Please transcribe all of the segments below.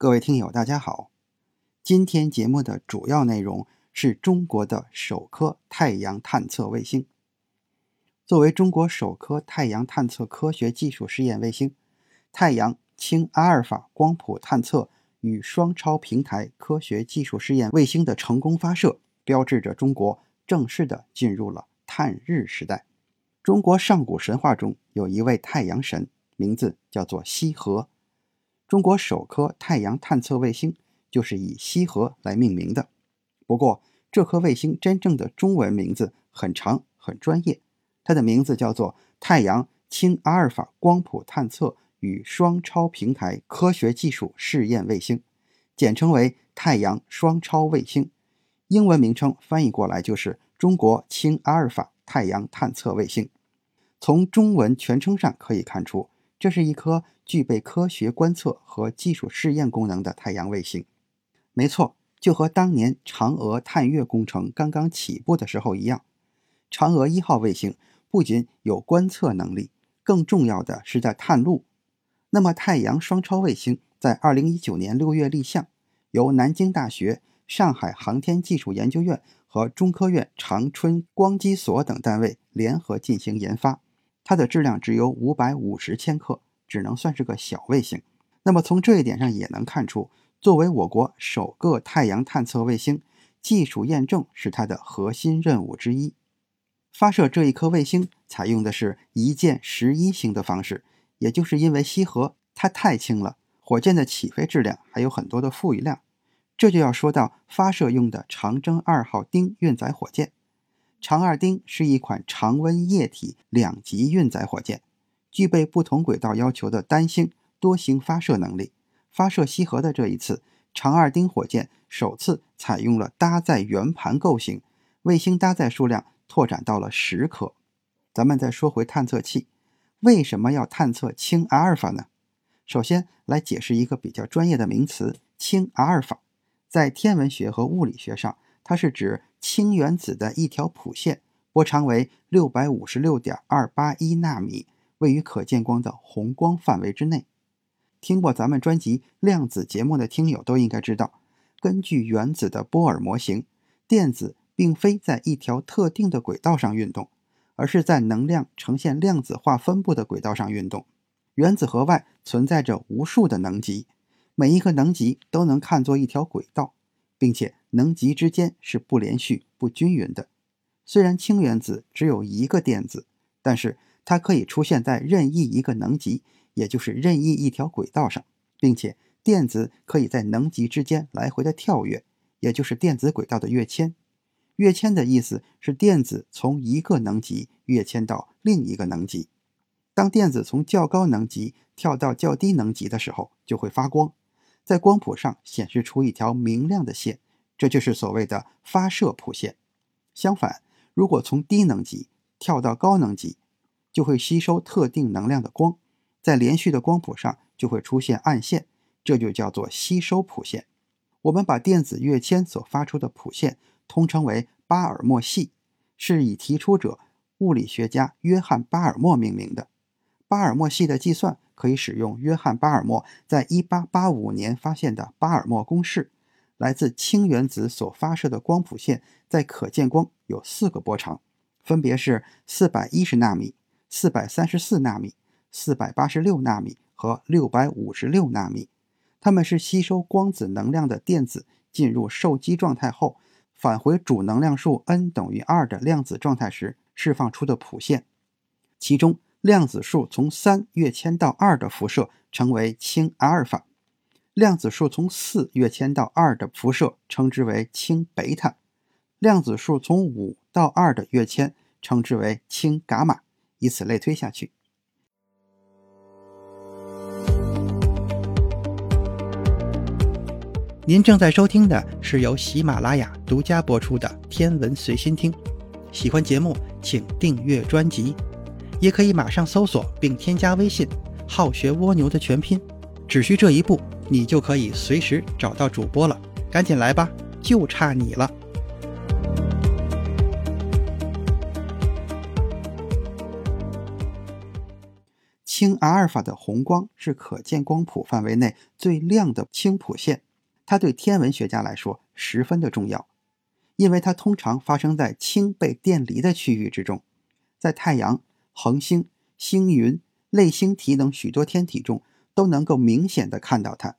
各位听友，大家好。今天节目的主要内容是中国的首颗太阳探测卫星。作为中国首颗太阳探测科学技术试验卫星，太阳氢阿尔法光谱探测与双超平台科学技术试验卫星的成功发射，标志着中国正式的进入了探日时代。中国上古神话中有一位太阳神，名字叫做羲和。中国首颗太阳探测卫星就是以羲和来命名的。不过，这颗卫星真正的中文名字很长很专业，它的名字叫做太阳氢阿尔法光谱探测与双超平台科学技术试验卫星，简称为太阳双超卫星。英文名称翻译过来就是中国氢阿尔法太阳探测卫星。从中文全称上可以看出。这是一颗具备科学观测和技术试验功能的太阳卫星。没错，就和当年嫦娥探月工程刚刚起步的时候一样，嫦娥一号卫星不仅有观测能力，更重要的是在探路。那么，太阳双超卫星在2019年6月立项，由南京大学、上海航天技术研究院和中科院长春光机所等单位联合进行研发。它的质量只有五百五十千克，只能算是个小卫星。那么从这一点上也能看出，作为我国首个太阳探测卫星，技术验证是它的核心任务之一。发射这一颗卫星采用的是一箭十一星的方式，也就是因为羲和它太轻了，火箭的起飞质量还有很多的富余量。这就要说到发射用的长征二号丁运载火箭。长二丁是一款常温液体两级运载火箭，具备不同轨道要求的单星、多星发射能力。发射羲和的这一次，长二丁火箭首次采用了搭载圆盘构型，卫星搭载数量拓展到了十颗。咱们再说回探测器，为什么要探测氢阿尔法呢？首先来解释一个比较专业的名词——氢阿尔法，在天文学和物理学上。它是指氢原子的一条谱线，波长为六百五十六点二八一纳米，位于可见光的红光范围之内。听过咱们专辑量子节目的听友都应该知道，根据原子的波尔模型，电子并非在一条特定的轨道上运动，而是在能量呈现量子化分布的轨道上运动。原子核外存在着无数的能级，每一个能级都能看作一条轨道。并且能级之间是不连续、不均匀的。虽然氢原子只有一个电子，但是它可以出现在任意一个能级，也就是任意一条轨道上，并且电子可以在能级之间来回的跳跃，也就是电子轨道的跃迁。跃迁的意思是电子从一个能级跃迁到另一个能级。当电子从较高能级跳到较低能级的时候，就会发光。在光谱上显示出一条明亮的线，这就是所谓的发射谱线。相反，如果从低能级跳到高能级，就会吸收特定能量的光，在连续的光谱上就会出现暗线，这就叫做吸收谱线。我们把电子跃迁所发出的谱线通称为巴尔默系，是以提出者物理学家约翰·巴尔默命名的。巴尔默系的计算。可以使用约翰·巴尔默在1885年发现的巴尔默公式。来自氢原子所发射的光谱线，在可见光有四个波长，分别是410纳米、434纳米、486纳米和656纳米。它们是吸收光子能量的电子进入受激状态后，返回主能量数 n 等于2的量子状态时释放出的谱线。其中，量子数从三跃迁到二的辐射称为氢阿尔法，量子数从四跃迁到二的辐射称之为氢贝塔，量子数从五到二的跃迁称之为氢伽马，以此类推下去。您正在收听的是由喜马拉雅独家播出的《天文随心听》，喜欢节目请订阅专辑，也可以马上搜索并添加微信“好学蜗牛”的全拼，只需这一步，你就可以随时找到主播了。赶紧来吧，就差你了！氢阿尔法的红光是可见光谱范围内最亮的氢谱线。它对天文学家来说十分的重要，因为它通常发生在氢被电离的区域之中。在太阳、恒星、星云、类星体等许多天体中都能够明显的看到它。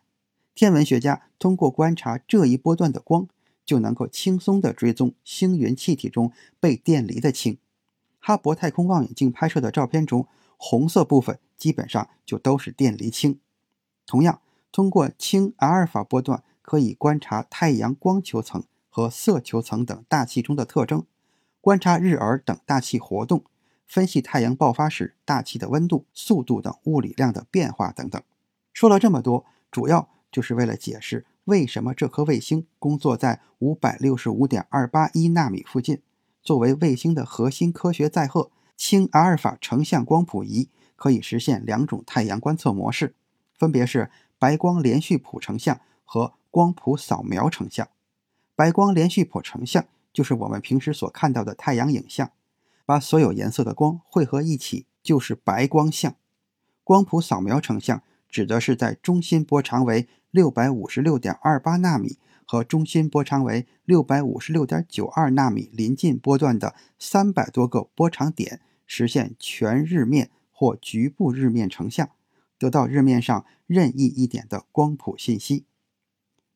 天文学家通过观察这一波段的光，就能够轻松地追踪星云气体中被电离的氢。哈勃太空望远镜拍摄的照片中，红色部分基本上就都是电离氢。同样，通过氢阿尔法波段。可以观察太阳光球层和色球层等大气中的特征，观察日珥等大气活动，分析太阳爆发时大气的温度、速度等物理量的变化等等。说了这么多，主要就是为了解释为什么这颗卫星工作在五百六十五点二八一纳米附近。作为卫星的核心科学载荷，氢阿尔法成像光谱仪可以实现两种太阳观测模式，分别是白光连续谱成像和。光谱扫描成像，白光连续谱成像就是我们平时所看到的太阳影像，把所有颜色的光汇合一起就是白光像。光谱扫描成像指的是在中心波长为六百五十六点二八纳米和中心波长为六百五十六点九二纳米临近波段的三百多个波长点实现全日面或局部日面成像，得到日面上任意一点的光谱信息。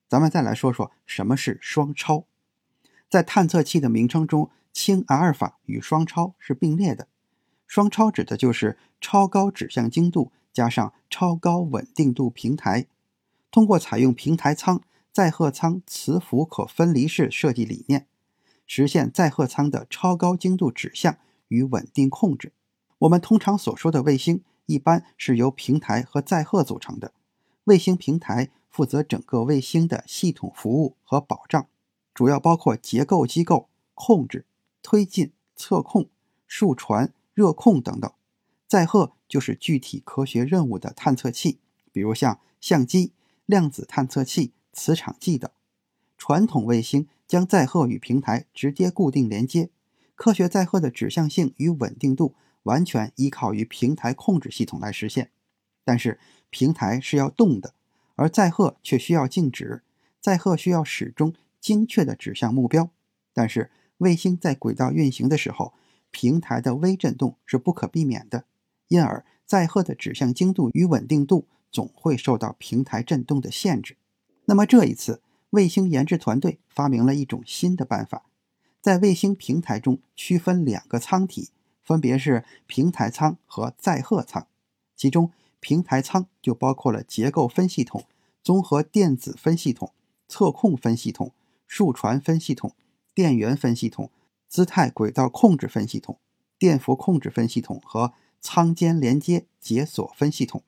咱们再来说说什么是双超。在探测器的名称中，氢阿尔法与双超是并列的。双超指的就是超高指向精度加上超高稳定度平台。通过采用平台舱、载荷舱磁浮可分离式设计理念，实现载荷舱的超高精度指向与稳定控制。我们通常所说的卫星，一般是由平台和载荷组成的。卫星平台。负责整个卫星的系统服务和保障，主要包括结构机构、控制、推进、测控、数传、热控等等。载荷就是具体科学任务的探测器，比如像相机、量子探测器、磁场计等。传统卫星将载荷与平台直接固定连接，科学载荷的指向性与稳定度完全依靠于平台控制系统来实现。但是平台是要动的。而载荷却需要静止，载荷需要始终精确地指向目标。但是卫星在轨道运行的时候，平台的微振动是不可避免的，因而载荷的指向精度与稳定度总会受到平台振动的限制。那么这一次，卫星研制团队发明了一种新的办法，在卫星平台中区分两个舱体，分别是平台舱和载荷舱，其中。平台舱就包括了结构分系统、综合电子分系统、测控分系统、数传分系统、电源分系统、姿态轨道控制分系统、电伏控制分系统和舱间连接解锁分系统。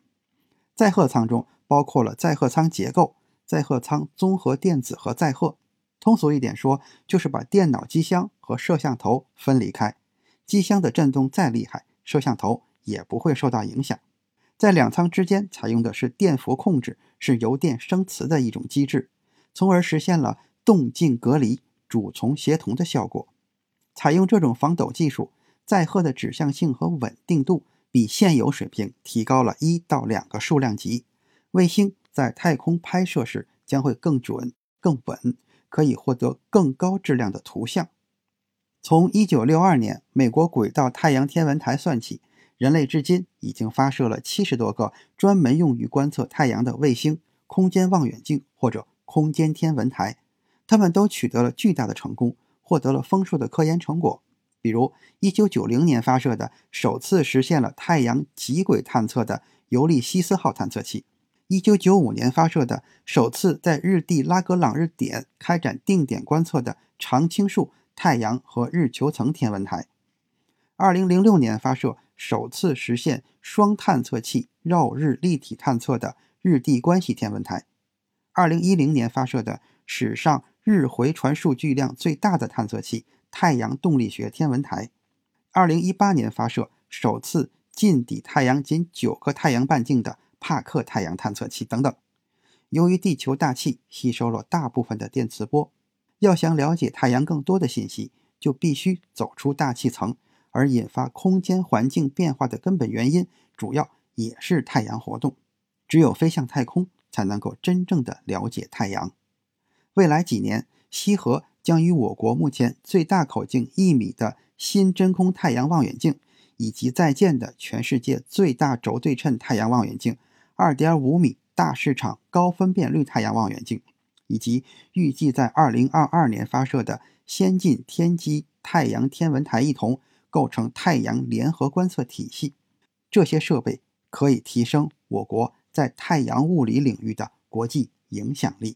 载荷舱中包括了载荷舱结构、载荷舱综合电子和载荷。通俗一点说，就是把电脑机箱和摄像头分离开。机箱的震动再厉害，摄像头也不会受到影响。在两舱之间采用的是电伏控制，是油电生磁的一种机制，从而实现了动静隔离、主从协同的效果。采用这种防抖技术，载荷的指向性和稳定度比现有水平提高了一到两个数量级。卫星在太空拍摄时将会更准、更稳，可以获得更高质量的图像。从1962年美国轨道太阳天文台算起。人类至今已经发射了七十多个专门用于观测太阳的卫星、空间望远镜或者空间天文台，他们都取得了巨大的成功，获得了丰硕的科研成果。比如，1990年发射的首次实现了太阳极轨探测的尤利西斯号探测器；1995年发射的首次在日地拉格朗日点开展定点观测的常青树太阳和日球层天文台；2006年发射。首次实现双探测器绕日立体探测的日地关系天文台2010年发射的史上日回传数据量最大的探测器——太阳动力学天文台；2018年发射首次近抵太阳仅九个太阳半径的帕克太阳探测器等等。由于地球大气吸收了大部分的电磁波，要想了解太阳更多的信息，就必须走出大气层。而引发空间环境变化的根本原因，主要也是太阳活动。只有飞向太空，才能够真正的了解太阳。未来几年，西河将与我国目前最大口径一米的新真空太阳望远镜，以及在建的全世界最大轴对称太阳望远镜——二点五米大市场高分辨率太阳望远镜，以及预计在二零二二年发射的先进天基太阳天文台一同。构成太阳联合观测体系，这些设备可以提升我国在太阳物理领域的国际影响力。